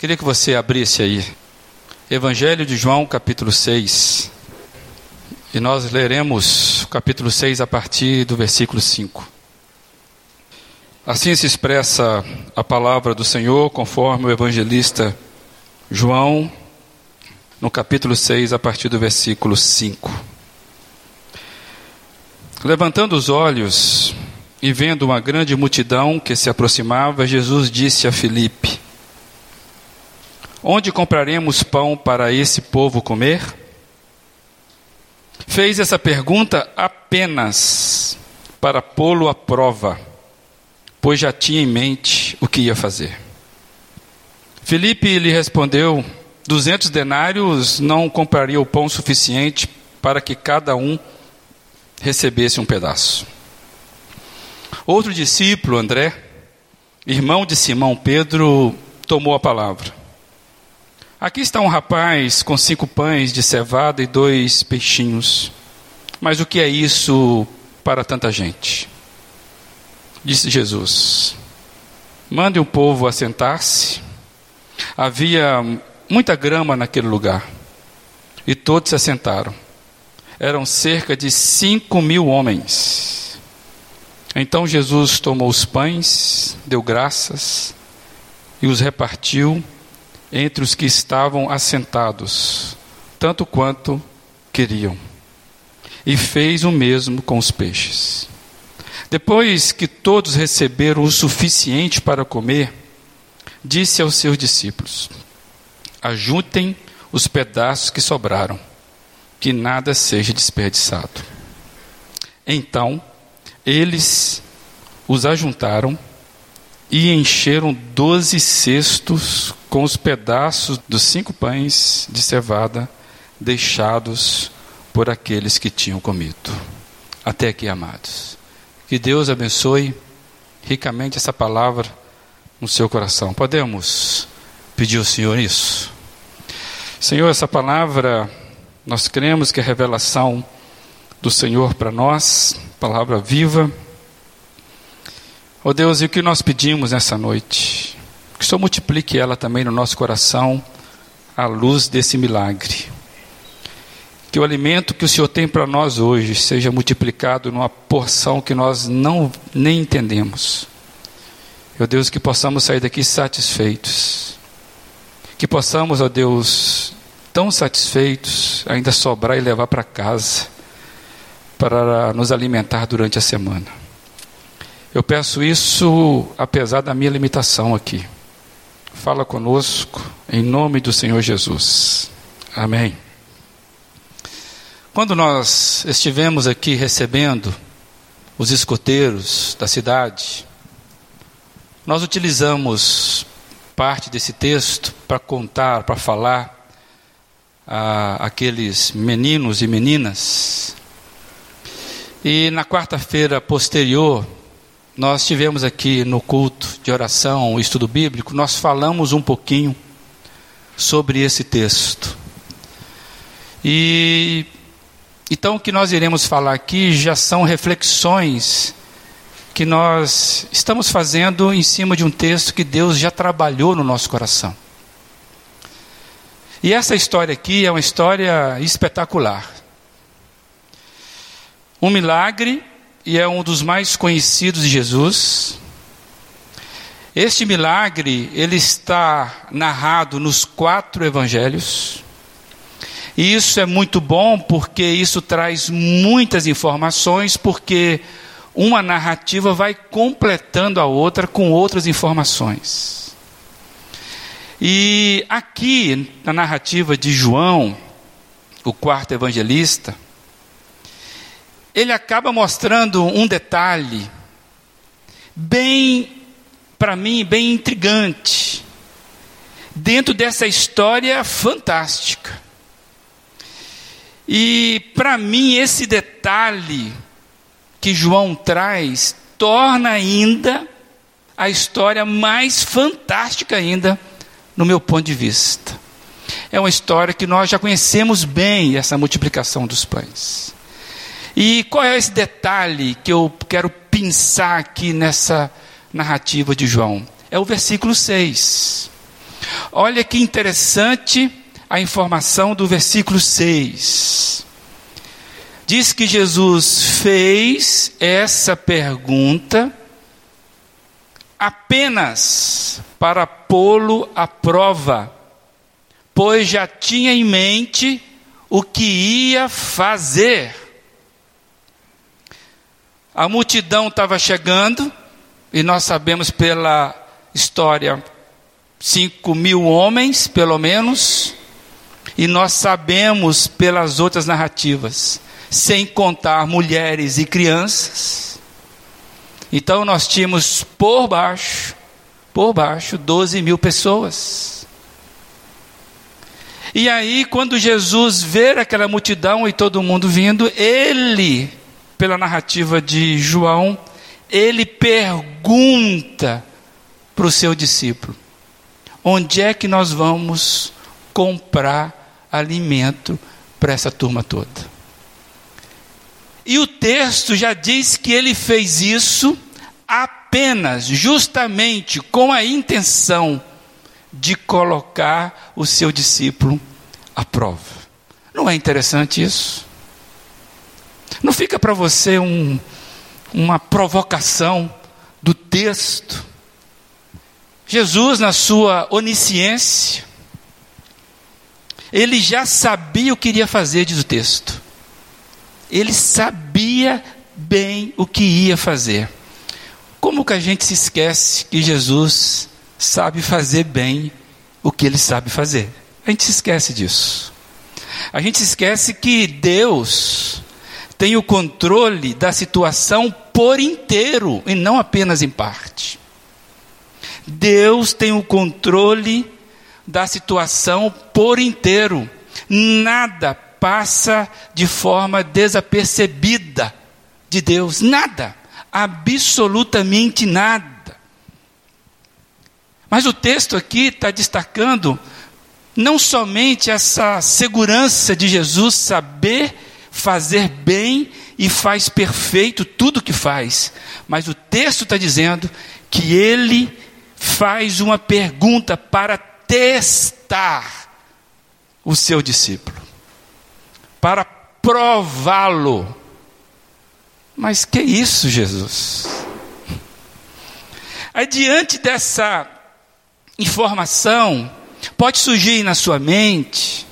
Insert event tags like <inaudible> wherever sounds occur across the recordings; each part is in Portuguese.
Queria que você abrisse aí. Evangelho de João, capítulo 6. E nós leremos capítulo 6 a partir do versículo 5. Assim se expressa a palavra do Senhor, conforme o evangelista João, no capítulo 6, a partir do versículo 5. Levantando os olhos e vendo uma grande multidão que se aproximava, Jesus disse a Filipe: Onde compraremos pão para esse povo comer? Fez essa pergunta apenas para pô-lo à prova, pois já tinha em mente o que ia fazer. Felipe lhe respondeu: Duzentos denários não compraria o pão suficiente para que cada um recebesse um pedaço. Outro discípulo, André, irmão de Simão Pedro, tomou a palavra. Aqui está um rapaz com cinco pães de cevada e dois peixinhos. Mas o que é isso para tanta gente? Disse Jesus: Mande o povo assentar-se. Havia muita grama naquele lugar. E todos se assentaram. Eram cerca de cinco mil homens. Então Jesus tomou os pães, deu graças e os repartiu entre os que estavam assentados, tanto quanto queriam. E fez o mesmo com os peixes. Depois que todos receberam o suficiente para comer, disse aos seus discípulos: Ajuntem os pedaços que sobraram, que nada seja desperdiçado. Então, eles os ajuntaram e encheram doze cestos com os pedaços dos cinco pães de cevada deixados por aqueles que tinham comido. Até aqui, amados. Que Deus abençoe ricamente essa palavra no seu coração. Podemos pedir ao Senhor isso? Senhor, essa palavra, nós cremos que é revelação do Senhor para nós, palavra viva Oh Deus, e o que nós pedimos nessa noite? Que o Senhor multiplique ela também no nosso coração, à luz desse milagre. Que o alimento que o Senhor tem para nós hoje seja multiplicado numa porção que nós não nem entendemos. Meu Deus, que possamos sair daqui satisfeitos. Que possamos, ó Deus, tão satisfeitos, ainda sobrar e levar para casa, para nos alimentar durante a semana. Eu peço isso apesar da minha limitação aqui. Fala conosco, em nome do Senhor Jesus. Amém. Quando nós estivemos aqui recebendo os escoteiros da cidade, nós utilizamos parte desse texto para contar, para falar a aqueles meninos e meninas. E na quarta-feira posterior, nós tivemos aqui no culto de oração, o estudo bíblico, nós falamos um pouquinho sobre esse texto. E então o que nós iremos falar aqui já são reflexões que nós estamos fazendo em cima de um texto que Deus já trabalhou no nosso coração. E essa história aqui é uma história espetacular. Um milagre e é um dos mais conhecidos de Jesus. Este milagre, ele está narrado nos quatro evangelhos. E isso é muito bom porque isso traz muitas informações, porque uma narrativa vai completando a outra com outras informações. E aqui, na narrativa de João, o quarto evangelista, ele acaba mostrando um detalhe bem, para mim, bem intrigante, dentro dessa história fantástica. E para mim, esse detalhe que João traz torna ainda a história mais fantástica ainda, no meu ponto de vista. É uma história que nós já conhecemos bem, essa multiplicação dos pães. E qual é esse detalhe que eu quero pensar aqui nessa narrativa de João? É o versículo 6. Olha que interessante a informação do versículo 6. Diz que Jesus fez essa pergunta apenas para pô-lo à prova, pois já tinha em mente o que ia fazer. A multidão estava chegando, e nós sabemos pela história, cinco mil homens, pelo menos, e nós sabemos pelas outras narrativas, sem contar mulheres e crianças. Então nós tínhamos por baixo, por baixo, 12 mil pessoas. E aí, quando Jesus vê aquela multidão e todo mundo vindo, ele, pela narrativa de João, ele pergunta para o seu discípulo: onde é que nós vamos comprar alimento para essa turma toda? E o texto já diz que ele fez isso apenas, justamente com a intenção de colocar o seu discípulo à prova. Não é interessante isso? Não fica para você um, uma provocação do texto? Jesus, na sua onisciência, ele já sabia o que iria fazer, diz o texto. Ele sabia bem o que ia fazer. Como que a gente se esquece que Jesus sabe fazer bem o que ele sabe fazer? A gente se esquece disso. A gente se esquece que Deus tem o controle da situação por inteiro e não apenas em parte. Deus tem o controle da situação por inteiro. Nada passa de forma desapercebida de Deus. Nada. Absolutamente nada. Mas o texto aqui está destacando não somente essa segurança de Jesus saber fazer bem e faz perfeito tudo o que faz, mas o texto está dizendo que ele faz uma pergunta para testar o seu discípulo para prová-lo. Mas que isso, Jesus? Aí, diante dessa informação, pode surgir na sua mente,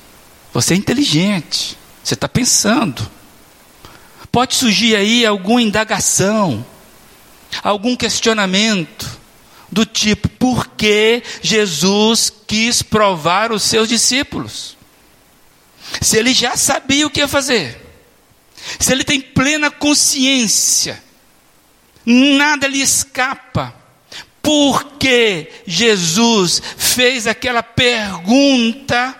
você é inteligente, você está pensando. Pode surgir aí alguma indagação, algum questionamento, do tipo: por que Jesus quis provar os seus discípulos? se ele já sabia o que ia fazer, se ele tem plena consciência, nada lhe escapa, porque Jesus fez aquela pergunta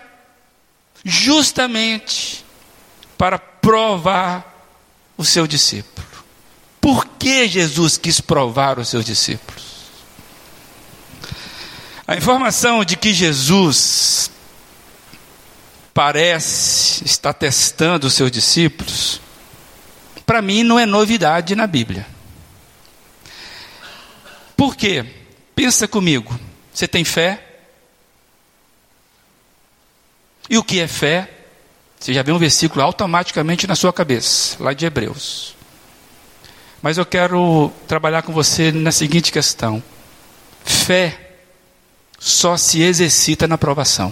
justamente para provar o seu discípulo. Por que Jesus quis provar os seus discípulos? A informação de que Jesus parece estar testando os seus discípulos, para mim não é novidade na Bíblia. Por quê? Pensa comigo. Você tem fé? E o que é fé? Você já vê um versículo automaticamente na sua cabeça, lá de Hebreus. Mas eu quero trabalhar com você na seguinte questão: fé só se exercita na provação.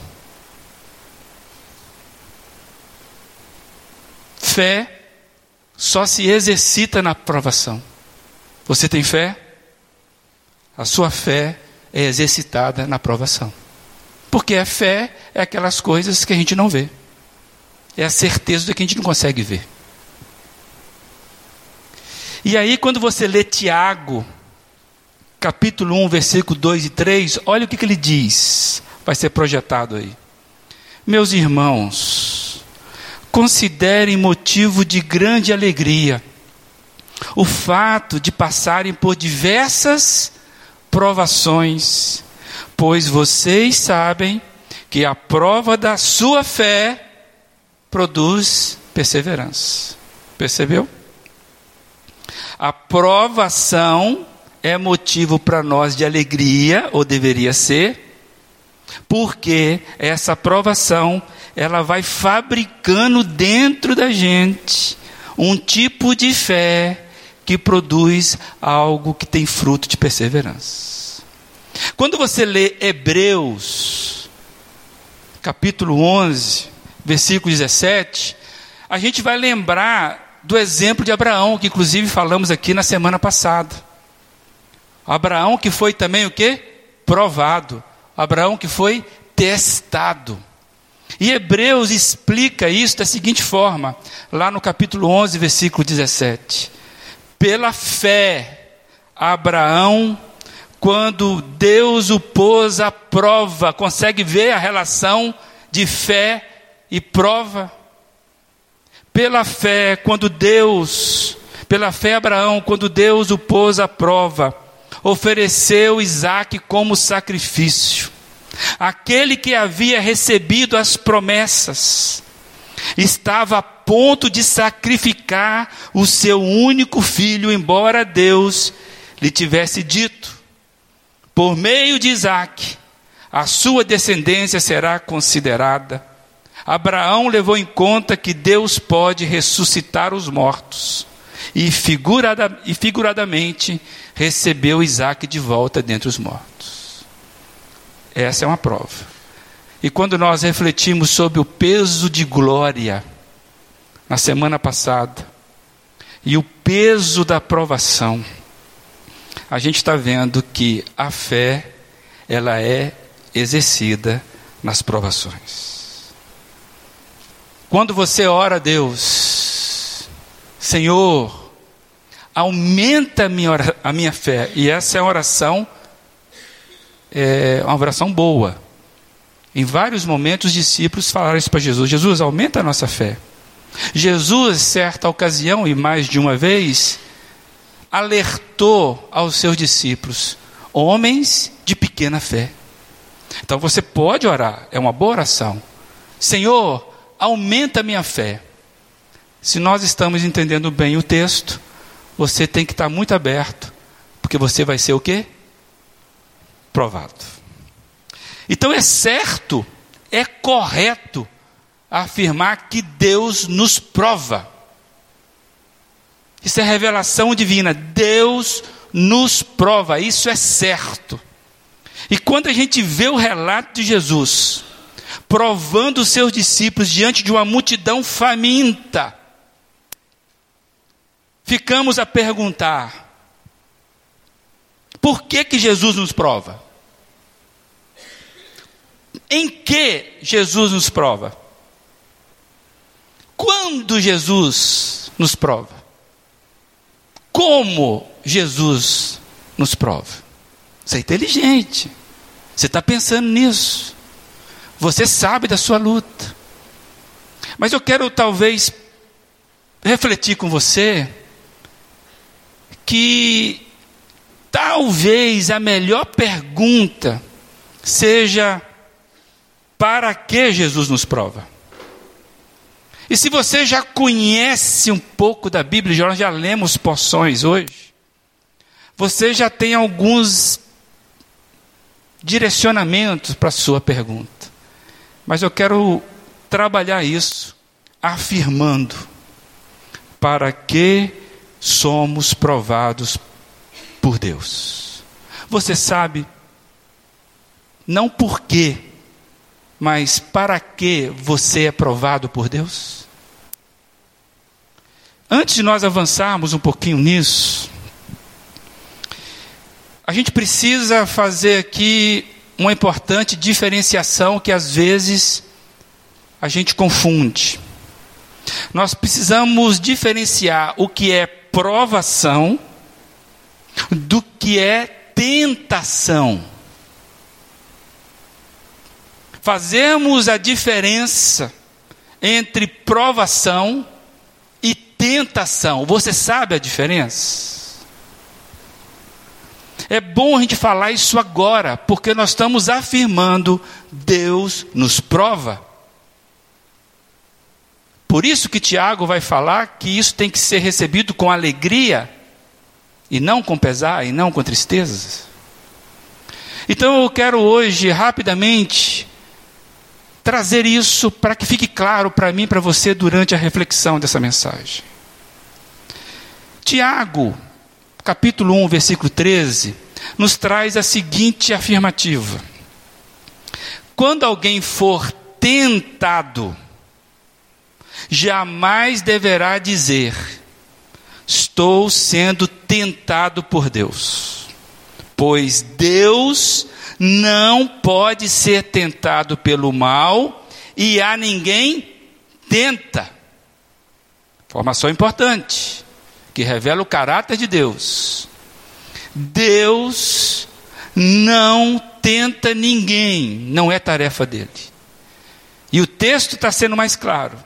Fé só se exercita na provação. Você tem fé? A sua fé é exercitada na provação. Porque a fé é aquelas coisas que a gente não vê. É a certeza de que a gente não consegue ver. E aí, quando você lê Tiago, capítulo 1, versículo 2 e 3, olha o que, que ele diz. Vai ser projetado aí. Meus irmãos, considerem motivo de grande alegria o fato de passarem por diversas provações, pois vocês sabem que a prova da sua fé produz perseverança. Percebeu? A provação é motivo para nós de alegria, ou deveria ser, Porque essa provação, ela vai fabricando dentro da gente um tipo de fé que produz algo que tem fruto de perseverança. Quando você lê Hebreus, capítulo 11, versículo 17, a gente vai lembrar do exemplo de Abraão, que inclusive falamos aqui na semana passada. Abraão que foi também o que? Provado. Abraão que foi testado. E Hebreus explica isso da seguinte forma, lá no capítulo 11, versículo 17. Pela fé, Abraão, quando Deus o pôs à prova, consegue ver a relação de fé e prova? Pela fé, quando Deus, pela fé, Abraão, quando Deus o pôs à prova, ofereceu Isaac como sacrifício. Aquele que havia recebido as promessas estava ponto de sacrificar o seu único filho, embora Deus lhe tivesse dito: por meio de Isaac, a sua descendência será considerada. Abraão levou em conta que Deus pode ressuscitar os mortos e, figurada, e figuradamente recebeu Isaac de volta dentre os mortos. Essa é uma prova. E quando nós refletimos sobre o peso de glória, na semana passada, e o peso da provação, a gente está vendo que a fé, ela é exercida nas provações. Quando você ora a Deus, Senhor, aumenta a minha, fé, e essa é uma oração, é uma oração boa. Em vários momentos, os discípulos falaram isso para Jesus: Jesus, aumenta a nossa fé. Jesus, certa ocasião e mais de uma vez, alertou aos seus discípulos, homens de pequena fé. Então você pode orar, é uma boa oração. Senhor, aumenta a minha fé. Se nós estamos entendendo bem o texto, você tem que estar muito aberto, porque você vai ser o quê? Provado. Então é certo, é correto afirmar que Deus nos prova. Isso é revelação divina. Deus nos prova, isso é certo. E quando a gente vê o relato de Jesus, provando seus discípulos diante de uma multidão faminta, ficamos a perguntar: por que que Jesus nos prova? Em que Jesus nos prova? Quando Jesus nos prova? Como Jesus nos prova? Você é inteligente. Você está pensando nisso. Você sabe da sua luta. Mas eu quero talvez refletir com você que talvez a melhor pergunta seja: para que Jesus nos prova? E se você já conhece um pouco da Bíblia, nós já lemos porções hoje, você já tem alguns direcionamentos para a sua pergunta. Mas eu quero trabalhar isso afirmando para que somos provados por Deus. Você sabe, não por quê, mas para que você é provado por Deus? Antes de nós avançarmos um pouquinho nisso, a gente precisa fazer aqui uma importante diferenciação que às vezes a gente confunde. Nós precisamos diferenciar o que é provação do que é tentação. Fazemos a diferença entre provação e tentação. Você sabe a diferença? É bom a gente falar isso agora, porque nós estamos afirmando: Deus nos prova. Por isso que Tiago vai falar que isso tem que ser recebido com alegria, e não com pesar, e não com tristezas. Então eu quero hoje, rapidamente, trazer isso para que fique claro para mim e para você durante a reflexão dessa mensagem. Tiago, capítulo 1, versículo 13, nos traz a seguinte afirmativa: Quando alguém for tentado, jamais deverá dizer: Estou sendo tentado por Deus. Pois Deus não pode ser tentado pelo mal e a ninguém tenta. Informação importante, que revela o caráter de Deus. Deus não tenta ninguém, não é tarefa dele. E o texto está sendo mais claro.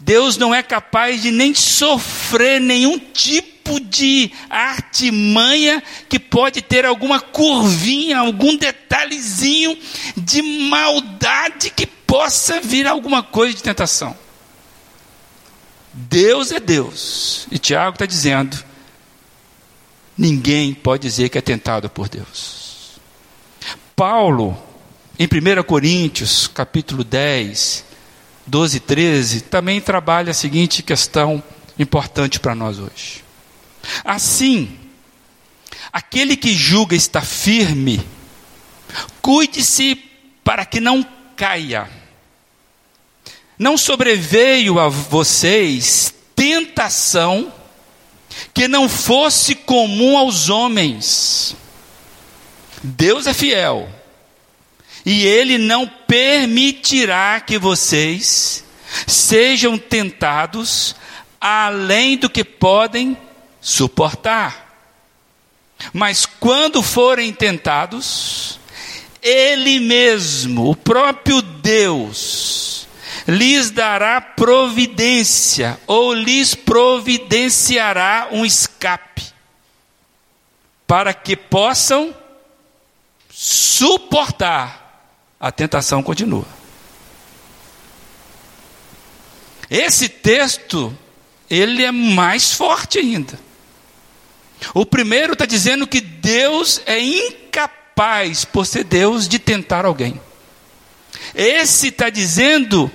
Deus não é capaz de nem sofrer nenhum tipo de artimanha que pode ter alguma curvinha, algum detalhezinho de maldade que possa vir alguma coisa de tentação. Deus é Deus. E Tiago está dizendo: ninguém pode dizer que é tentado por Deus. Paulo, em 1 Coríntios, capítulo 10, 12 e 13, também trabalha a seguinte questão importante para nós hoje. Assim, aquele que julga estar firme, cuide-se para que não caia. Não sobreveio a vocês tentação que não fosse comum aos homens. Deus é fiel e ele não permitirá que vocês sejam tentados além do que podem suportar. Mas quando forem tentados, Ele mesmo, o próprio Deus, lhes dará providência, ou lhes providenciará um escape, para que possam suportar a tentação continua. Esse texto, ele é mais forte ainda. O primeiro está dizendo que Deus é incapaz, por ser Deus, de tentar alguém. Esse está dizendo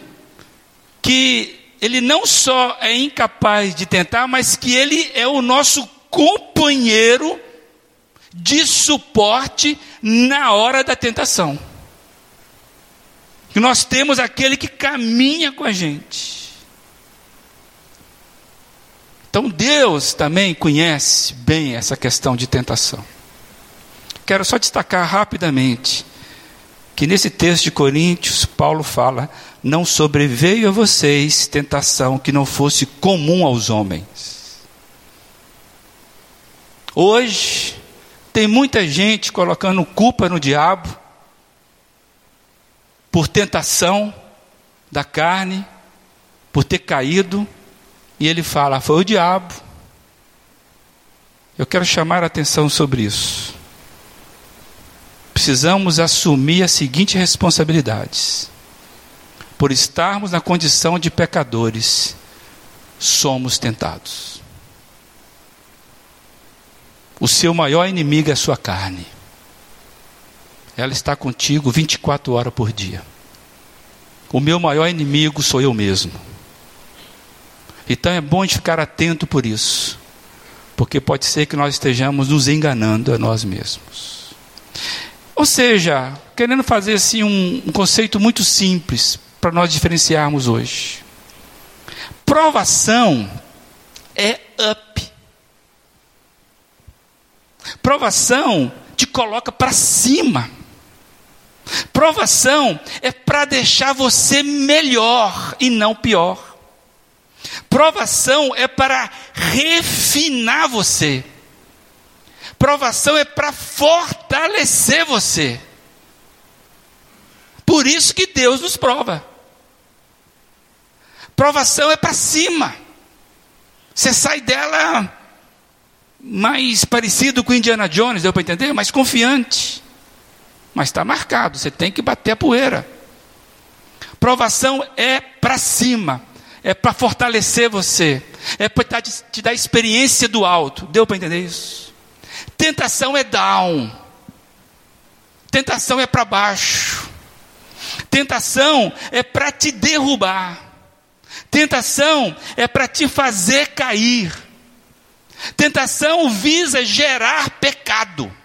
que ele não só é incapaz de tentar, mas que ele é o nosso companheiro de suporte na hora da tentação que nós temos aquele que caminha com a gente. Então Deus também conhece bem essa questão de tentação. Quero só destacar rapidamente que nesse texto de Coríntios, Paulo fala: Não sobreveio a vocês tentação que não fosse comum aos homens. Hoje, tem muita gente colocando culpa no diabo, por tentação da carne, por ter caído, e ele fala: foi o diabo. Eu quero chamar a atenção sobre isso. Precisamos assumir as seguintes responsabilidades. Por estarmos na condição de pecadores, somos tentados. O seu maior inimigo é a sua carne ela está contigo 24 horas por dia. O meu maior inimigo sou eu mesmo. Então é bom de ficar atento por isso, porque pode ser que nós estejamos nos enganando a nós mesmos. Ou seja, querendo fazer assim um, um conceito muito simples para nós diferenciarmos hoje. Provação é up. Provação te coloca para cima. Provação é para deixar você melhor e não pior. Provação é para refinar você. Provação é para fortalecer você. Por isso que Deus nos prova. Provação é para cima. Você sai dela mais parecido com Indiana Jones, deu para entender? Mais confiante mas está marcado, você tem que bater a poeira. Provação é para cima, é para fortalecer você, é para te dar experiência do alto. Deu para entender isso? Tentação é down. Tentação é para baixo. Tentação é para te derrubar. Tentação é para te fazer cair. Tentação visa gerar pecado.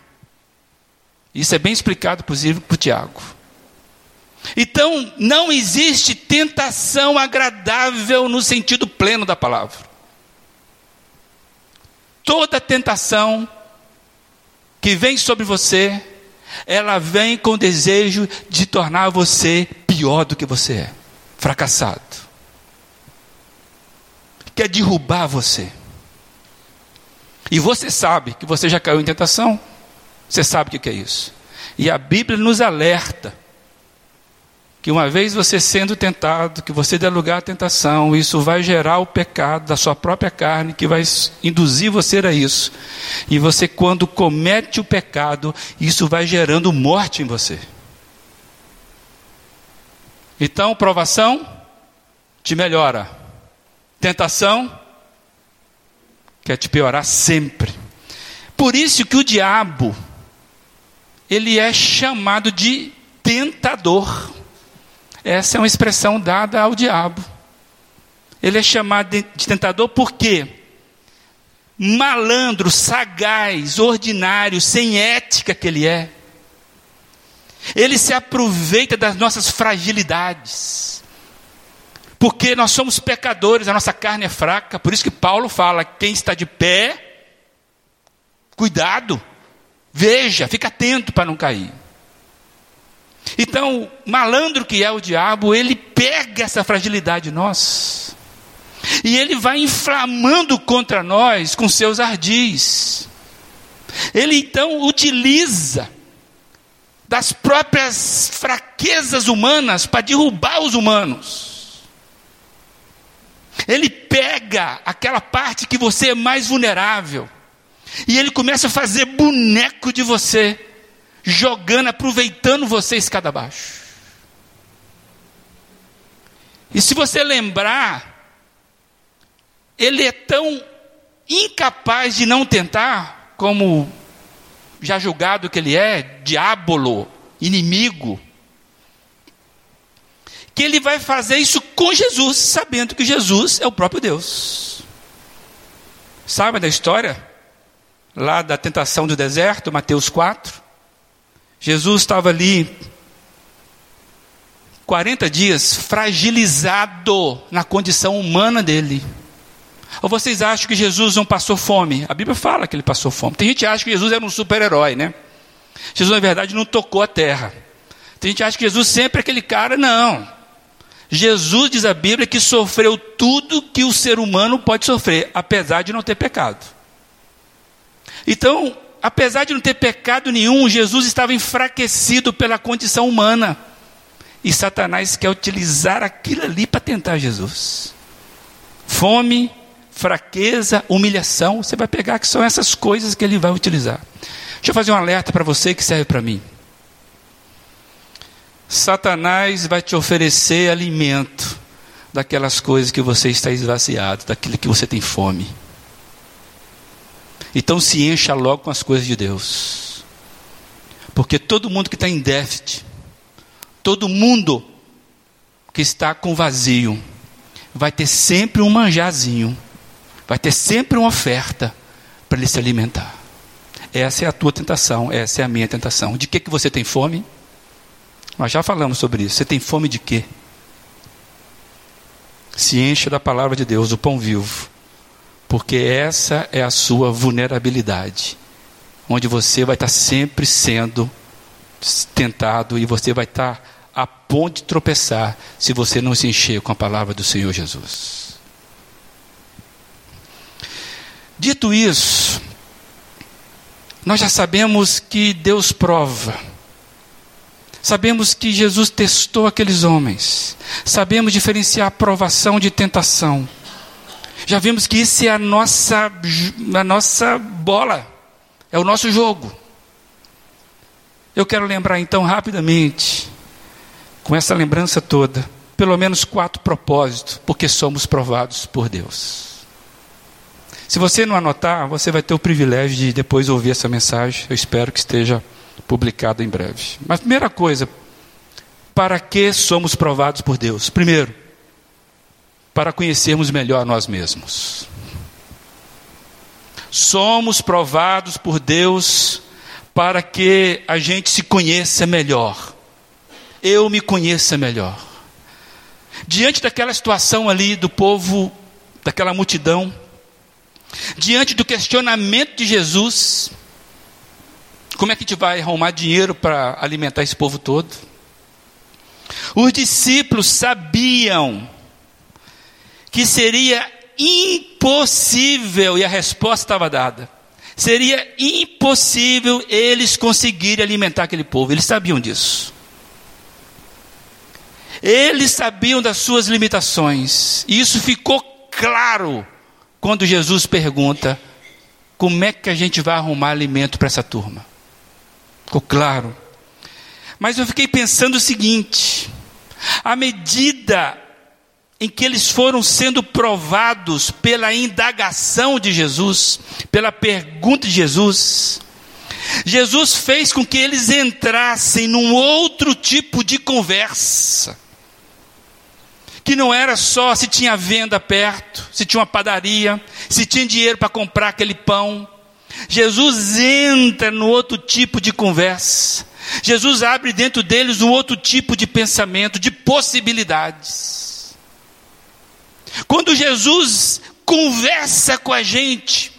Isso é bem explicado, inclusive, por Tiago. Então, não existe tentação agradável no sentido pleno da palavra. Toda tentação que vem sobre você, ela vem com o desejo de tornar você pior do que você é, fracassado. Quer derrubar você. E você sabe que você já caiu em tentação. Você sabe o que é isso. E a Bíblia nos alerta que uma vez você sendo tentado, que você der lugar à tentação, isso vai gerar o pecado da sua própria carne, que vai induzir você a isso. E você, quando comete o pecado, isso vai gerando morte em você. Então, provação te melhora, tentação quer te piorar sempre. Por isso que o diabo, ele é chamado de tentador. Essa é uma expressão dada ao diabo. Ele é chamado de, tentador porque malandro, sagaz, ordinário, sem ética que ele é. Ele se aproveita das nossas fragilidades. Porque nós somos pecadores, a nossa carne é fraca. Por isso que Paulo fala: quem está de pé, cuidado, veja, fica atento para não cair. Então, malandro que é o diabo, ele pega essa fragilidade nossa e ele vai inflamando contra nós com seus ardis. Ele então utiliza das próprias fraquezas humanas para derrubar os humanos. Ele pega aquela parte que você é mais vulnerável e ele começa a fazer boneco de você jogando, aproveitando você escada abaixo. E se você lembrar, ele é tão incapaz de não tentar, como já julgado que ele é, diabolo, inimigo, que ele vai fazer isso com Jesus, sabendo que Jesus é o próprio Deus. Sabe da história? Lá da tentação do deserto, Mateus 4. Jesus estava ali 40 dias fragilizado na condição humana dele. Ou vocês acham que Jesus não passou fome? A Bíblia fala que ele passou fome. Tem gente que acha que Jesus era um super-herói, né? Jesus, na verdade, não tocou a terra. Tem gente que acha que Jesus sempre é aquele cara. Não. Jesus, diz a Bíblia, que sofreu tudo que o ser humano pode sofrer, apesar de não ter pecado. Então, apesar de não ter pecado nenhum, Jesus estava enfraquecido pela condição humana. E Satanás quer utilizar aquilo ali para tentar Jesus. Fome, fraqueza, humilhação, você vai pegar que são essas coisas que ele vai utilizar. Deixa eu fazer um alerta para você que serve para mim. Satanás vai te oferecer alimento daquelas coisas que você está esvaziado, daquilo que você tem fome. Então se encha logo com as coisas de Deus. Porque todo mundo que está em déficit, todo mundo que está com vazio, vai ter sempre um manjazinho, vai ter sempre uma oferta para ele se alimentar. Essa é a tua tentação, essa é a minha tentação. De que, que você tem fome? Nós já falamos sobre isso. Você tem fome de quê? Se encha da palavra de Deus, o pão vivo porque essa é a sua vulnerabilidade, onde você vai estar sempre sendo tentado e você vai estar a ponto de tropeçar se você não se encher com a palavra do Senhor Jesus. Dito isso, nós já sabemos que Deus prova. Sabemos que Jesus testou aqueles homens. Sabemos diferenciar provação de tentação. Já vimos que isso é a nossa, a nossa bola, é o nosso jogo. Eu quero lembrar então rapidamente, com essa lembrança toda, pelo menos quatro propósitos, porque somos provados por Deus. Se você não anotar, você vai ter o privilégio de depois ouvir essa mensagem. Eu espero que esteja publicado em breve. Mas primeira coisa, para que somos provados por Deus? Primeiro, para conhecermos melhor nós mesmos. Somos provados por Deus para que a gente se conheça melhor. Eu me conheça melhor. Diante daquela situação ali do povo, daquela multidão, diante do questionamento de Jesus, como é que a gente vai arrumar dinheiro para alimentar esse povo todo? Os discípulos sabiam que seria impossível, e a resposta estava dada. Seria impossível eles conseguirem alimentar aquele povo, eles sabiam disso. Eles sabiam das suas limitações, e isso ficou claro quando Jesus pergunta: como é que a gente vai arrumar alimento para essa turma? Ficou claro. Mas eu fiquei pensando o seguinte: à medida em que eles foram sendo provados pela indagação de Jesus, pela pergunta de Jesus, Jesus fez com que eles entrassem num outro tipo de conversa. Que não era só se tinha venda perto, se tinha uma padaria, se tinha dinheiro para comprar aquele pão. Jesus entra no outro tipo de conversa. Jesus abre dentro deles um outro tipo de pensamento, de possibilidades. Quando Jesus conversa com a gente,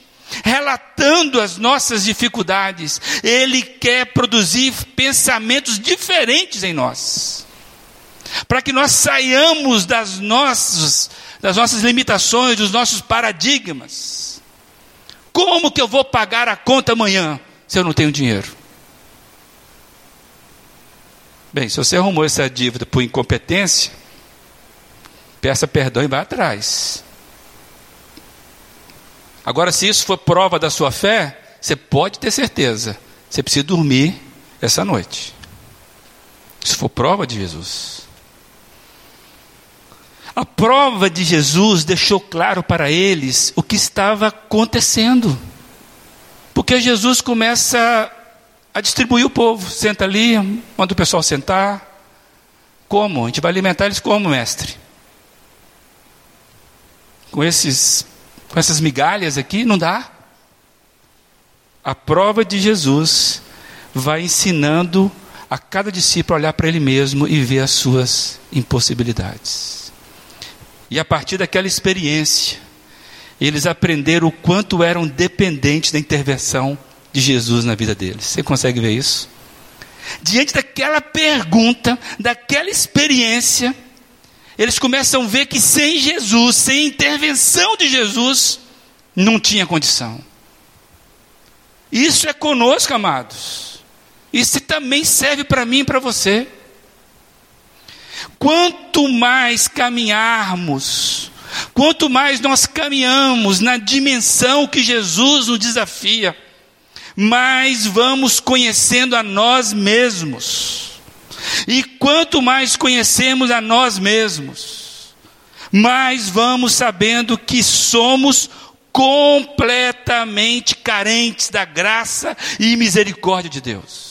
relatando as nossas dificuldades, Ele quer produzir pensamentos diferentes em nós, para que nós saiamos das nossas, das nossas limitações, dos nossos paradigmas. Como que eu vou pagar a conta amanhã se eu não tenho dinheiro? Bem, se você arrumou essa dívida por incompetência, peça perdão e vá atrás. Agora, se isso for prova da sua fé, você pode ter certeza, você precisa dormir essa noite. Se for prova de Jesus. A prova de Jesus deixou claro para eles o que estava acontecendo. Porque Jesus começa a distribuir o povo. Senta ali, manda o pessoal sentar. Como? A gente vai alimentar eles como, mestre? com, esses, com essas migalhas aqui? Não dá. A prova de Jesus vai ensinando a cada discípulo a olhar para ele mesmo e ver as suas impossibilidades. E a partir daquela experiência, eles aprenderam o quanto eram dependentes da intervenção de Jesus na vida deles. Você consegue ver isso? Diante daquela pergunta, daquela experiência, eles começam a ver que sem Jesus, sem intervenção de Jesus, não tinha condição. Isso é conosco, amados. Isso também serve para mim e para você. Quanto mais caminharmos, quanto mais nós caminhamos na dimensão que Jesus nos desafia, mais vamos conhecendo a nós mesmos. E quanto mais conhecemos a nós mesmos, mais vamos sabendo que somos completamente carentes da graça e misericórdia de Deus.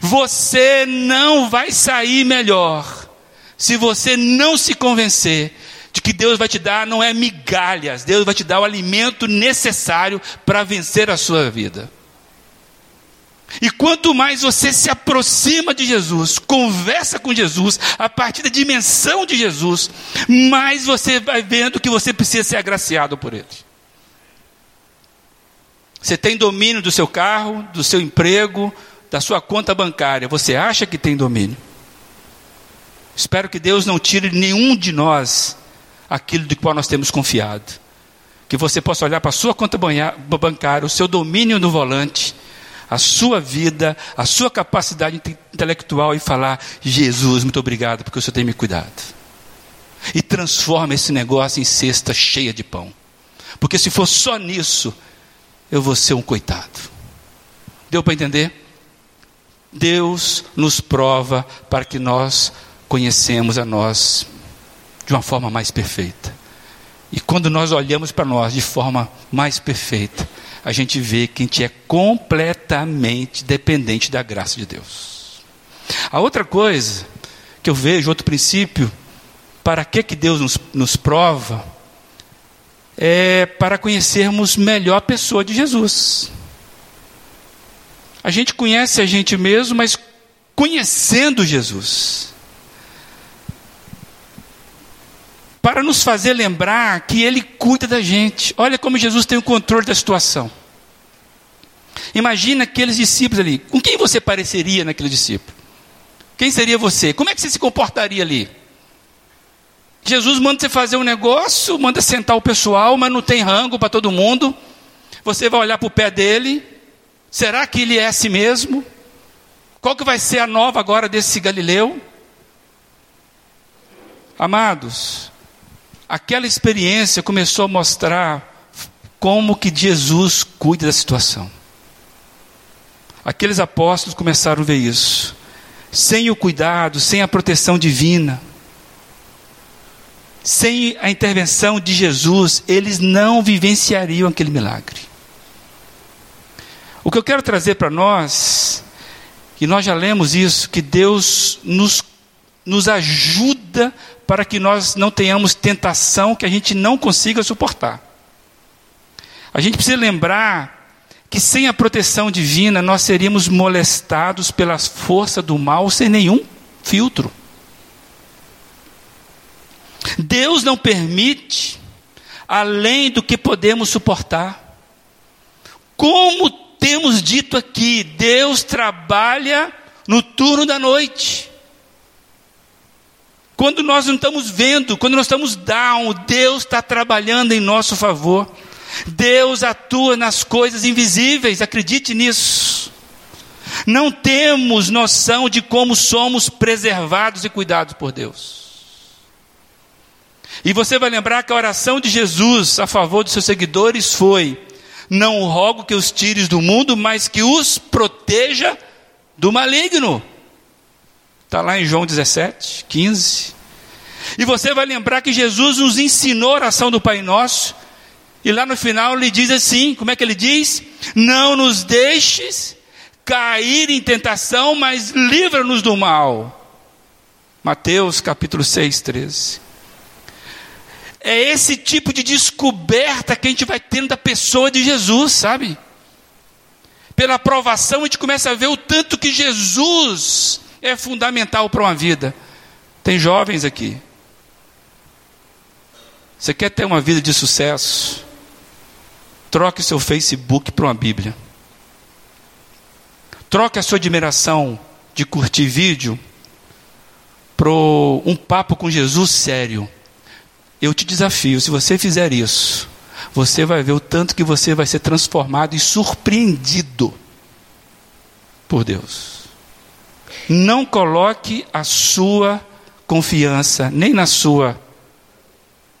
Você não vai sair melhor se você não se convencer de que Deus vai te dar não é migalhas, Deus vai te dar o alimento necessário para vencer a sua vida. E quanto mais você se aproxima de Jesus, conversa com Jesus, a partir da dimensão de Jesus, mais você vai vendo que você precisa ser agraciado por Ele. Você tem domínio do seu carro, do seu emprego, da sua conta bancária. Você acha que tem domínio? Espero que Deus não tire nenhum de nós aquilo de qual nós temos confiado. Que você possa olhar para a sua conta bancária, o seu domínio no volante a sua vida, a sua capacidade intelectual e falar: Jesus, muito obrigado porque o Senhor tem me cuidado. E transforma esse negócio em cesta cheia de pão. Porque se for só nisso, eu vou ser um coitado. Deu para entender? Deus nos prova para que nós conhecemos a nós de uma forma mais perfeita. E quando nós olhamos para nós de forma mais perfeita, a gente vê que a gente é completamente dependente da graça de Deus. A outra coisa que eu vejo, outro princípio, para que, que Deus nos, nos prova, é para conhecermos melhor a pessoa de Jesus. A gente conhece a gente mesmo, mas conhecendo Jesus. Para nos fazer lembrar que Ele cuida da gente. Olha como Jesus tem o controle da situação. Imagina aqueles discípulos ali. Com quem você pareceria naquele discípulo? Quem seria você? Como é que você se comportaria ali? Jesus manda você fazer um negócio, manda sentar o pessoal, mas não tem rango para todo mundo. Você vai olhar para o pé dele. Será que ele é assim mesmo? Qual que vai ser a nova agora desse Galileu? Amados, aquela experiência começou a mostrar como que Jesus cuida da situação. Aqueles apóstolos começaram a ver isso. Sem o cuidado, sem a proteção divina, sem a intervenção de Jesus, eles não vivenciariam aquele milagre. O que eu quero trazer para nós, e nós já lemos isso, que Deus nos, nos ajuda para que nós não tenhamos tentação que a gente não consiga suportar. A gente precisa lembrar que sem a proteção divina nós seríamos molestados pelas forças do mal sem nenhum filtro. Deus não permite além do que podemos suportar. Como temos dito aqui, Deus trabalha no turno da noite. Quando nós não estamos vendo, quando nós estamos down, Deus está trabalhando em nosso favor. Deus atua nas coisas invisíveis, acredite nisso. Não temos noção de como somos preservados e cuidados por Deus. E você vai lembrar que a oração de Jesus a favor dos seus seguidores foi: Não rogo que os tires do mundo, mas que os proteja do maligno. Está lá em João 17, 15. E você vai lembrar que Jesus nos ensinou a oração do Pai Nosso. E lá no final ele diz assim: como é que ele diz? Não nos deixes cair em tentação, mas livra-nos do mal. Mateus capítulo 6, 13. É esse tipo de descoberta que a gente vai tendo da pessoa de Jesus, sabe? Pela aprovação, a gente começa a ver o tanto que Jesus é fundamental para uma vida. Tem jovens aqui. Você quer ter uma vida de sucesso? Troque seu Facebook por uma Bíblia. Troque a sua admiração de curtir vídeo para um papo com Jesus sério. Eu te desafio, se você fizer isso, você vai ver o tanto que você vai ser transformado e surpreendido por Deus. Não coloque a sua confiança nem na sua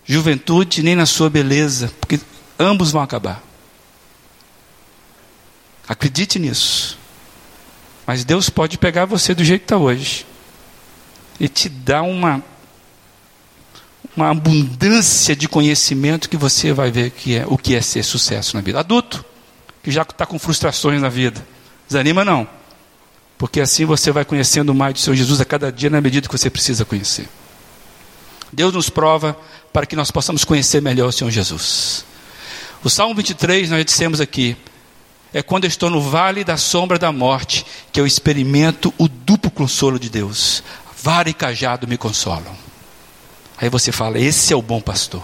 juventude, nem na sua beleza, porque ambos vão acabar. Acredite nisso. Mas Deus pode pegar você do jeito que está hoje e te dar uma uma abundância de conhecimento que você vai ver que é o que é ser sucesso na vida. Adulto, que já está com frustrações na vida. Desanima não. Porque assim você vai conhecendo mais do seu Jesus a cada dia na medida que você precisa conhecer. Deus nos prova para que nós possamos conhecer melhor o Senhor Jesus. O Salmo 23, nós dissemos aqui, é quando eu estou no vale da sombra da morte que eu experimento o duplo consolo de Deus. Vara e cajado me consolam. Aí você fala: esse é o bom pastor.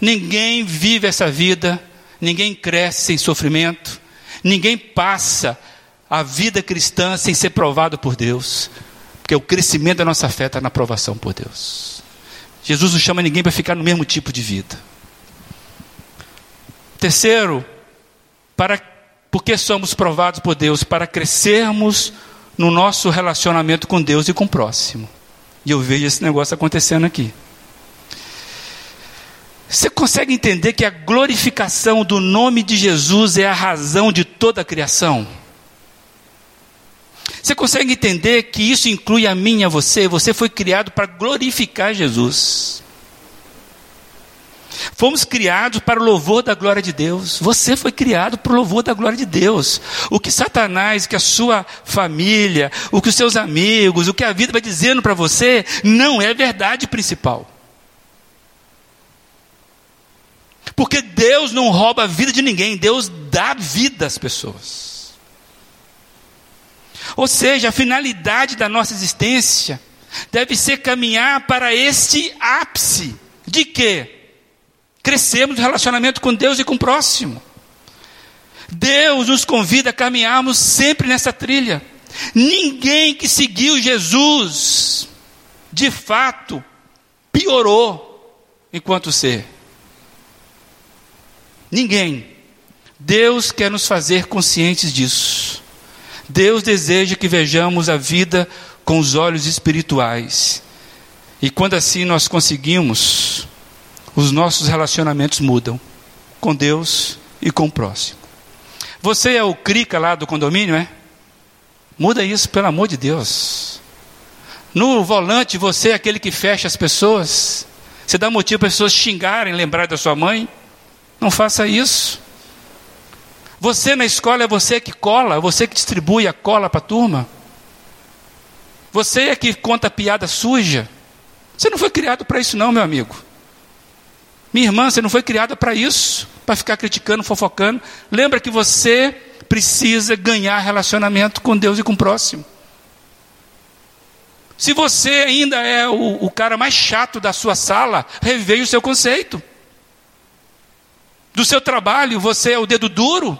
Ninguém vive essa vida, ninguém cresce sem sofrimento, ninguém passa a vida cristã sem ser provado por Deus, porque o crescimento da nossa fé está na aprovação por Deus. Jesus não chama ninguém para ficar no mesmo tipo de vida. Terceiro, para porque somos provados por Deus para crescermos no nosso relacionamento com Deus e com o próximo. E eu vejo esse negócio acontecendo aqui. Você consegue entender que a glorificação do nome de Jesus é a razão de toda a criação? Você consegue entender que isso inclui a mim e a você? Você foi criado para glorificar Jesus. Fomos criados para o louvor da glória de Deus. Você foi criado para o louvor da glória de Deus. O que Satanás, que a sua família, o que os seus amigos, o que a vida vai dizendo para você, não é verdade principal. Porque Deus não rouba a vida de ninguém, Deus dá vida às pessoas. Ou seja, a finalidade da nossa existência deve ser caminhar para este ápice de quê? Crescemos no relacionamento com Deus e com o próximo. Deus nos convida a caminharmos sempre nessa trilha. Ninguém que seguiu Jesus, de fato, piorou enquanto ser. Ninguém. Deus quer nos fazer conscientes disso. Deus deseja que vejamos a vida com os olhos espirituais. E quando assim nós conseguimos, os nossos relacionamentos mudam com Deus e com o próximo. Você é o crica lá do condomínio, é? Muda isso, pelo amor de Deus. No volante, você é aquele que fecha as pessoas. Você dá motivo para as pessoas xingarem, lembrar da sua mãe. Não faça isso. Você na escola é você que cola, você que distribui a cola para a turma. Você é que conta piada suja. Você não foi criado para isso, não, meu amigo. Minha irmã, você não foi criada para isso, para ficar criticando, fofocando. Lembra que você precisa ganhar relacionamento com Deus e com o próximo. Se você ainda é o, o cara mais chato da sua sala, reveja o seu conceito. Do seu trabalho, você é o dedo duro,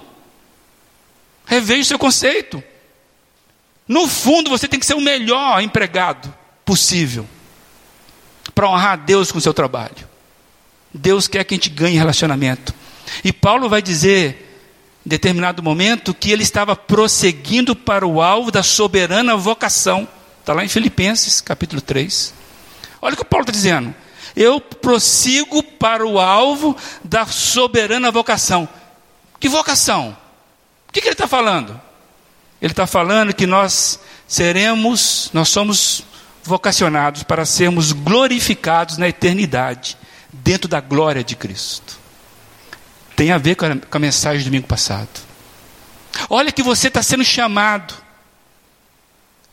reveja o seu conceito. No fundo, você tem que ser o melhor empregado possível para honrar a Deus com o seu trabalho. Deus quer que a gente ganhe relacionamento. E Paulo vai dizer, em determinado momento, que ele estava prosseguindo para o alvo da soberana vocação. Está lá em Filipenses, capítulo 3. Olha o que Paulo está dizendo. Eu prossigo para o alvo da soberana vocação. Que vocação? O que, que ele está falando? Ele está falando que nós seremos, nós somos vocacionados para sermos glorificados na eternidade dentro da glória de Cristo. Tem a ver com a, com a mensagem do domingo passado. Olha que você está sendo chamado.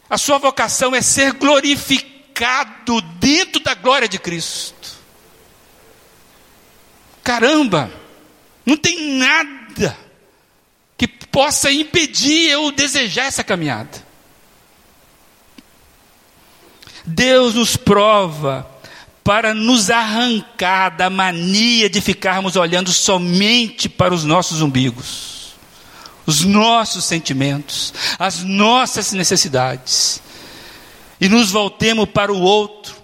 A sua vocação é ser glorificado dentro da glória de Cristo. Caramba, não tem nada que possa impedir eu desejar essa caminhada. Deus nos prova para nos arrancar da mania de ficarmos olhando somente para os nossos umbigos, os nossos sentimentos, as nossas necessidades, e nos voltemos para o outro,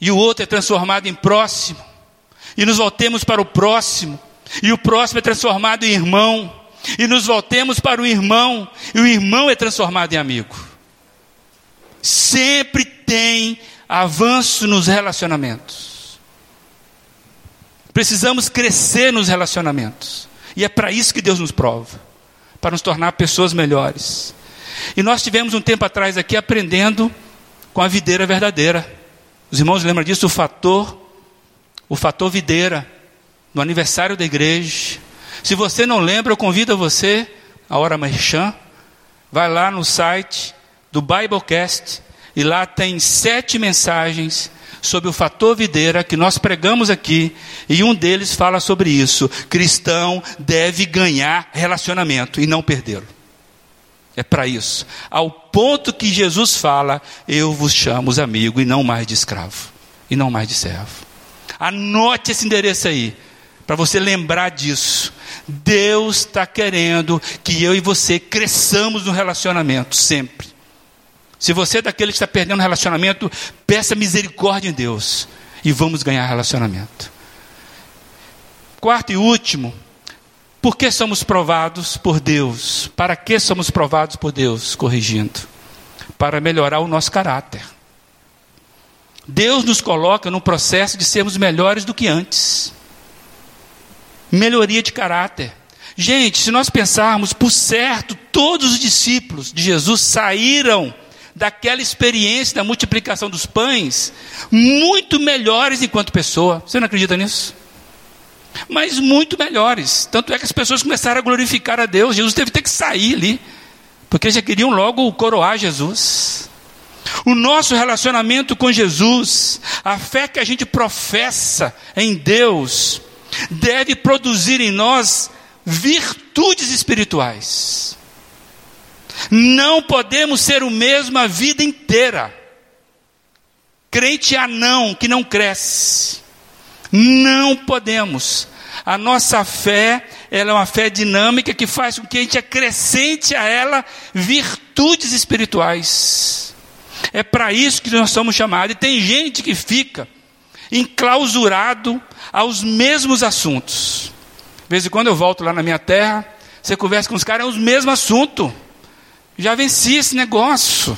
e o outro é transformado em próximo, e nos voltemos para o próximo, e o próximo é transformado em irmão, e nos voltemos para o irmão, e o irmão é transformado em amigo. Sempre tem avanço nos relacionamentos. Precisamos crescer nos relacionamentos. E é para isso que Deus nos prova para nos tornar pessoas melhores. E nós tivemos um tempo atrás aqui aprendendo com a videira verdadeira. Os irmãos lembram disso? O fator, o fator videira, no aniversário da igreja. Se você não lembra, eu convido você, a hora merchan, vai lá no site do Biblecast e lá tem sete mensagens sobre o fator videira que nós pregamos aqui, e um deles fala sobre isso. Cristão deve ganhar relacionamento e não perdê-lo. É para isso. Ao ponto que Jesus fala: Eu vos chamo os amigos e não mais de escravo, e não mais de servo. Anote esse endereço aí, para você lembrar disso. Deus está querendo que eu e você cresçamos no relacionamento, sempre. Se você é daquele que está perdendo relacionamento, peça misericórdia em Deus e vamos ganhar relacionamento. Quarto e último, por que somos provados por Deus? Para que somos provados por Deus? Corrigindo. Para melhorar o nosso caráter. Deus nos coloca no processo de sermos melhores do que antes. Melhoria de caráter. Gente, se nós pensarmos, por certo, todos os discípulos de Jesus saíram daquela experiência da multiplicação dos pães muito melhores enquanto pessoa. Você não acredita nisso? mas muito melhores. Tanto é que as pessoas começaram a glorificar a Deus. Jesus teve que sair ali, porque já queriam logo coroar Jesus. O nosso relacionamento com Jesus, a fé que a gente professa em Deus, deve produzir em nós virtudes espirituais. Não podemos ser o mesmo a vida inteira. Crente anão que não cresce. Não podemos. A nossa fé, ela é uma fé dinâmica que faz com que a gente acrescente a ela virtudes espirituais. É para isso que nós somos chamados. E tem gente que fica enclausurado aos mesmos assuntos. De vez em quando eu volto lá na minha terra, você conversa com os caras, é os mesmos assuntos. Já venci esse negócio.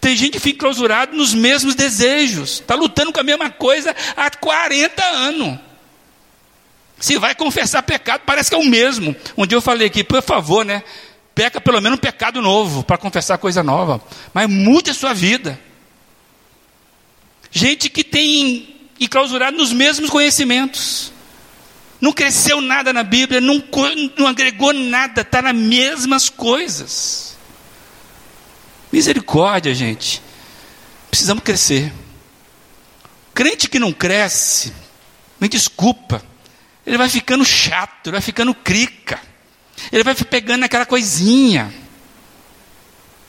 Tem gente que fica enclausurado nos mesmos desejos, está lutando com a mesma coisa há 40 anos. Se vai confessar pecado, parece que é o mesmo. Um dia eu falei aqui, por favor, né? Peca pelo menos um pecado novo, para confessar coisa nova. Mas mude a sua vida. Gente que tem enclausurado nos mesmos conhecimentos. Não cresceu nada na Bíblia, não, não agregou nada, está nas mesmas coisas. Misericórdia, gente. Precisamos crescer. Crente que não cresce, me desculpa, ele vai ficando chato, ele vai ficando crica, ele vai pegando aquela coisinha.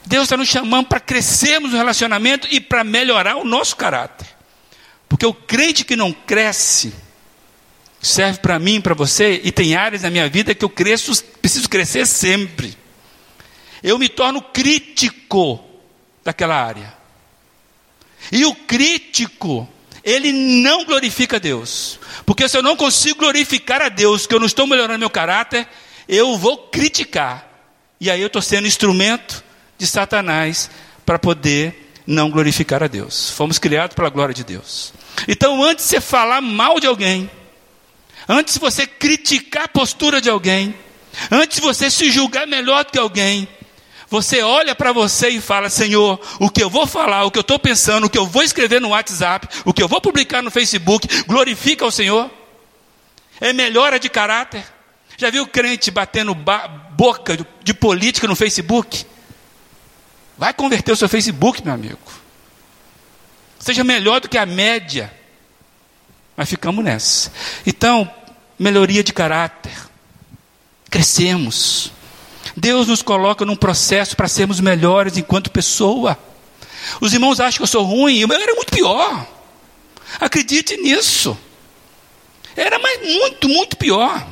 Deus está nos chamando para crescermos no relacionamento e para melhorar o nosso caráter. Porque o crente que não cresce, serve para mim, para você, e tem áreas na minha vida que eu cresço, preciso crescer sempre eu me torno crítico daquela área. E o crítico, ele não glorifica Deus. Porque se eu não consigo glorificar a Deus, que eu não estou melhorando meu caráter, eu vou criticar. E aí eu estou sendo instrumento de Satanás para poder não glorificar a Deus. Fomos criados para a glória de Deus. Então, antes de você falar mal de alguém, antes de você criticar a postura de alguém, antes de você se julgar melhor do que alguém, você olha para você e fala: Senhor, o que eu vou falar, o que eu estou pensando, o que eu vou escrever no WhatsApp, o que eu vou publicar no Facebook, glorifica o Senhor? É melhora de caráter? Já viu crente batendo boca de, política no Facebook? Vai converter o seu Facebook, meu amigo. Seja melhor do que a média. Mas ficamos nessa. Então, melhoria de caráter. Crescemos. Deus nos coloca num processo para sermos melhores enquanto pessoa. Os irmãos acham que eu sou ruim, eu era muito pior. Acredite nisso. Era mais muito, muito pior.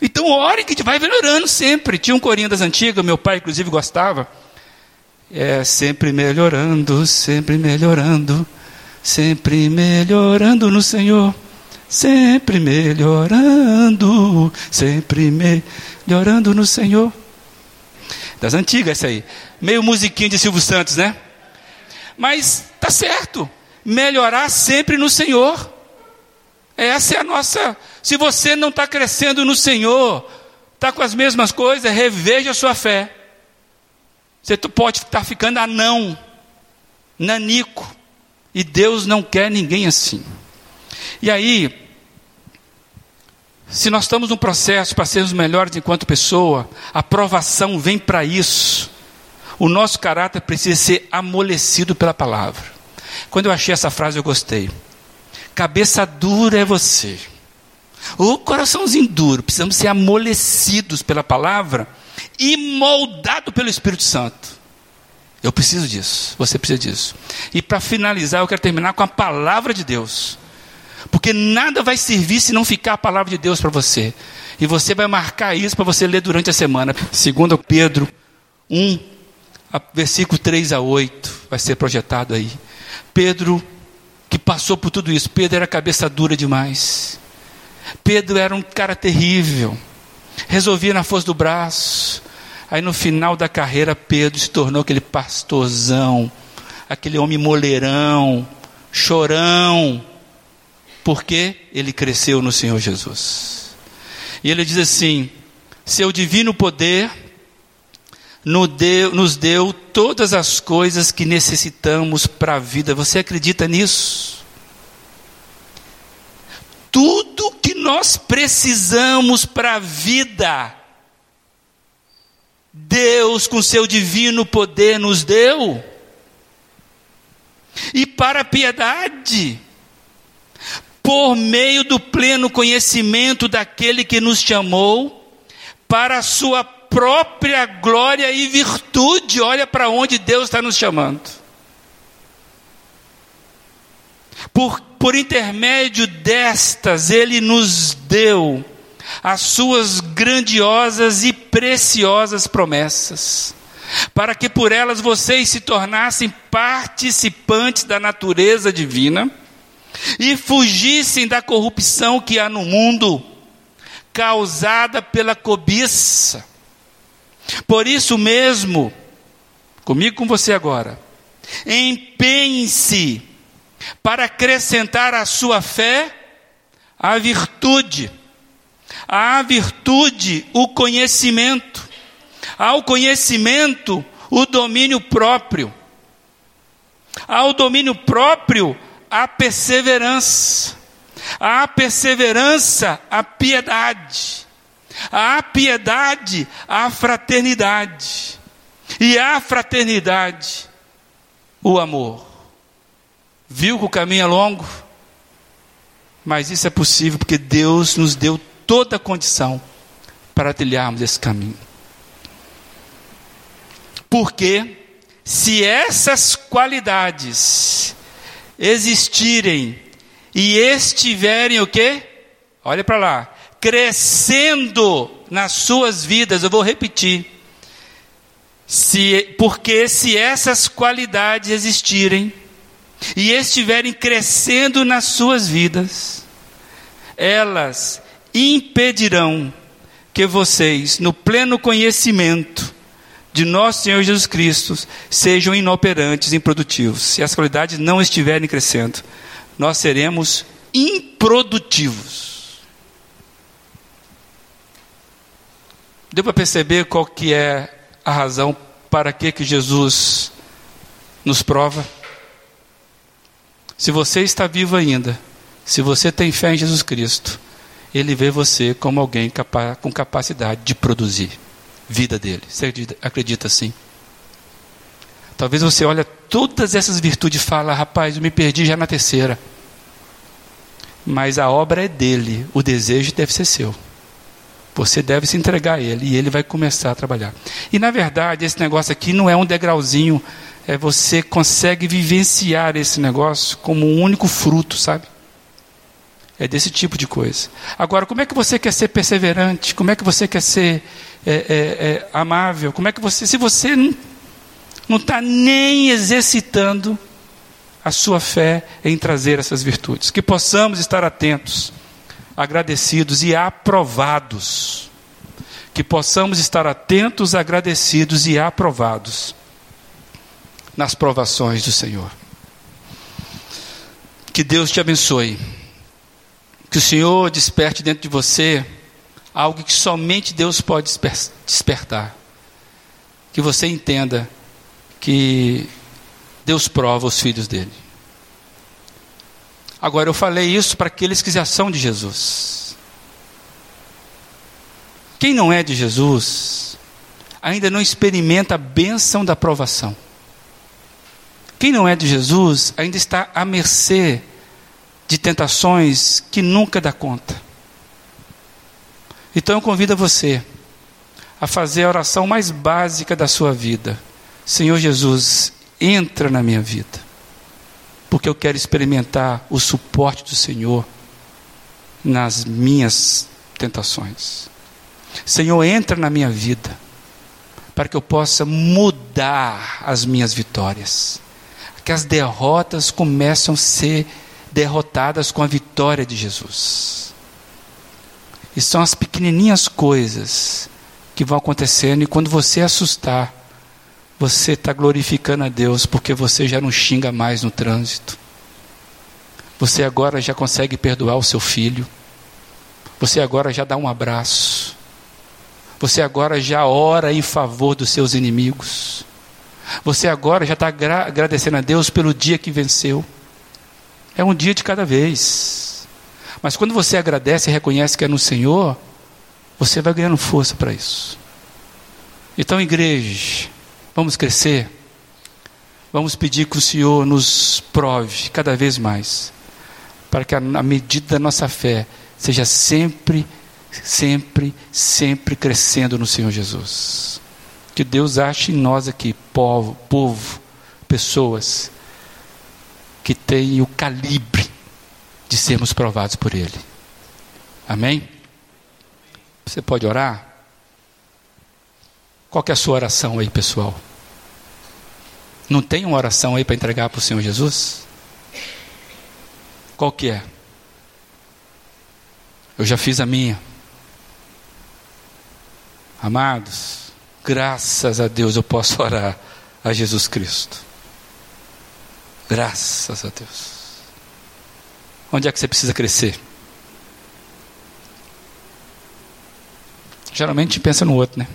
Então ore que vai melhorando sempre. Tinha um corinho das antigas, meu pai inclusive gostava. É sempre melhorando, sempre melhorando, sempre melhorando no Senhor. Sempre melhorando, sempre melhorando no Senhor. Das antigas, essa aí. Meio musiquinha de Silvio Santos, né? Mas tá certo. Melhorar sempre no Senhor. Essa é a nossa. Se você não está crescendo no Senhor, está com as mesmas coisas, reveja a sua fé. Você pode estar tá ficando anão, nanico. E Deus não quer ninguém assim. E aí, se nós estamos num processo para sermos melhores enquanto pessoa, a provação vem para isso. O nosso caráter precisa ser amolecido pela palavra. Quando eu achei essa frase, eu gostei. Cabeça dura é você. O coraçãozinho duro, precisamos ser amolecidos pela palavra e moldado pelo Espírito Santo. Eu preciso disso, você precisa disso. E para finalizar, eu quero terminar com a palavra de Deus. Porque nada vai servir se não ficar a palavra de Deus para você. E você vai marcar isso para você ler durante a semana. Segundo Pedro 1, versículo 3 a 8, vai ser projetado aí. Pedro, que passou por tudo isso, Pedro era cabeça dura demais. Pedro era um cara terrível. Resolvia na força do braço. Aí no final da carreira, Pedro se tornou aquele pastorzão, aquele homem moleirão, chorão, porque ele cresceu no Senhor Jesus. E ele diz assim: seu divino poder nos deu todas as coisas que necessitamos para a vida. Você acredita nisso? tudo que nós precisamos para a vida. Deus, com seu divino poder, nos deu. E para a piedade, por meio do pleno conhecimento daquele que nos chamou, para a sua própria glória e virtude. Olha para onde Deus está nos chamando. Por, por intermédio destas, Ele nos deu as suas grandiosas e preciosas promessas, para que por elas vocês se tornassem participantes da natureza divina e fugissem da corrupção que há no mundo, causada pela cobiça. Por isso mesmo, comigo com você agora, empenhe-se para acrescentar à sua fé a virtude, à virtude o conhecimento, ao conhecimento o domínio próprio, ao domínio próprio a perseverança, a perseverança a piedade, a piedade a fraternidade, e a fraternidade o amor. Viu que o caminho é longo? Mas isso é possível porque Deus nos deu toda a condição para trilharmos esse caminho. Porque se essas qualidades existirem e estiverem o quê? Olha para lá, crescendo nas suas vidas, eu vou repetir. Se, porque se essas qualidades existirem e estiverem crescendo nas suas vidas, elas impedirão que vocês, no pleno conhecimento de nosso Senhor Jesus Cristo, sejam inoperantes improdutivos. Se as qualidades não estiverem crescendo, nós seremos improdutivos. Deu para perceber qual que é a razão para que, que Jesus nos prova? Se você está vivo ainda, se você tem fé em Jesus Cristo, Ele vê você como alguém com capacidade de produzir vida dele. Você acredita, assim? Talvez você olhe todas essas virtudes e fala, rapaz, eu me perdi já na terceira. Mas a obra é dele, o desejo deve ser seu. Você deve se entregar a ele e ele vai começar a trabalhar. E na verdade, esse negócio aqui não é um degrauzinho, é você consegue vivenciar esse negócio como um único fruto, sabe? É desse tipo de coisa. Agora, como é que você quer ser perseverante? Como é que você quer ser é, é, é, amável? Como é que você, se você não está nem exercitando a sua fé em trazer essas virtudes, que possamos estar atentos, agradecidos e aprovados, que possamos estar atentos, agradecidos e aprovados nas provações do Senhor. Que Deus te abençoe. Que o Senhor desperte dentro de você algo que somente Deus pode despertar. Que você entenda que Deus prova os filhos dele. Agora, eu falei isso para aqueles que já são de Jesus. Quem não é de Jesus, ainda não experimenta a bênção da provação. Quem não é de Jesus, ainda está à mercê de tentações que nunca dá conta. Então eu convido você a fazer a oração mais básica da sua vida. Senhor Jesus, entra na minha vida, porque eu quero experimentar o suporte do Senhor nas minhas tentações. Senhor, entra na minha vida, para que eu possa mudar as minhas vitórias. Que as derrotas começam a ser derrotadas com a vitória de Jesus. E são as pequenininhas coisas que vão acontecendo, e quando você assustar, você está glorificando a Deus, porque você já não xinga mais no trânsito. Você agora já consegue perdoar o seu filho. Você agora já dá um abraço. Você agora já ora em favor dos seus inimigos. Você agora já está agradecendo a Deus pelo dia que venceu. É um dia de cada vez. Mas quando você agradece e reconhece que é no Senhor, você vai ganhando força para isso. Então, igreja, vamos crescer. Vamos pedir que o Senhor nos prove cada vez mais, para que a, a medida da nossa fé seja sempre, sempre, sempre crescendo no Senhor Jesus. Que Deus ache em nós aqui, povo, povo pessoas que têm o calibre de sermos provados por Ele. Amém? Você pode orar? Qual é a sua oração aí, pessoal? Não tem uma oração aí para entregar para o Senhor Jesus? Qual que é? Eu já fiz a minha. Amados, graças a Deus eu posso <laughs> orar a Jesus Cristo. Graças a Deus. Onde é que você precisa crescer? Geralmente pensa no outro, né?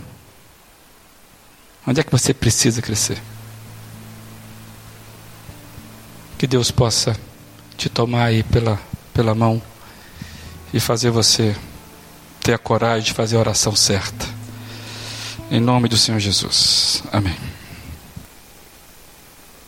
Onde é que você precisa crescer? Que Deus possa te tomar aí pela, pela mão e fazer você ter a coragem de fazer a oração certa. Em nome do Senhor Jesus. Amém.